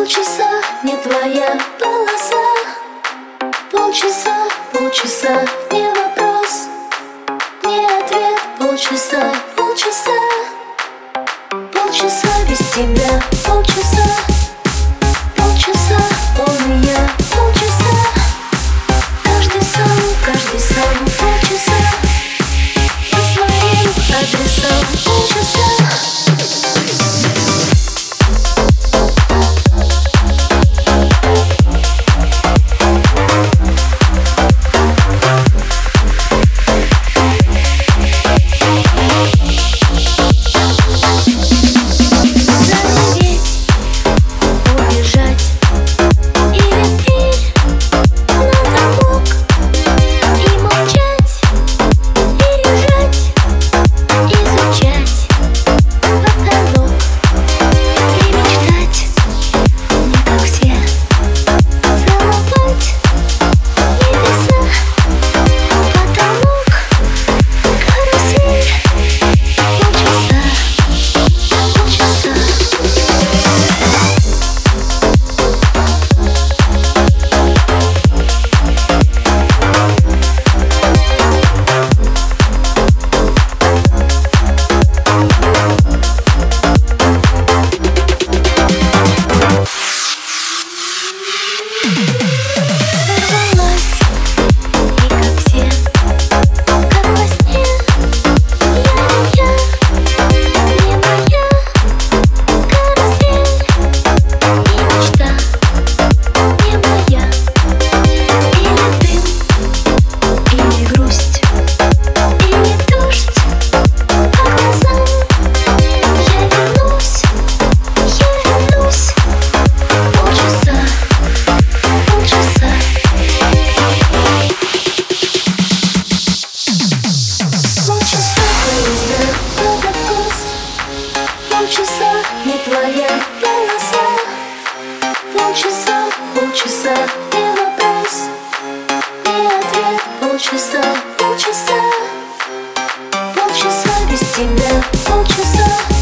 Полчаса не твоя полоса. Полчаса, полчаса не вопрос. Не ответ полчаса, полчаса. Полчаса без тебя, полчаса. Полчаса он и я, полчаса. Каждый сам, каждый сам, полчаса. По своим адресам, полчаса. Полчаса не твоя полоса. Полчаса, полчаса и вопрос. И ответ полчаса, полчаса. Полчаса без тебя, полчаса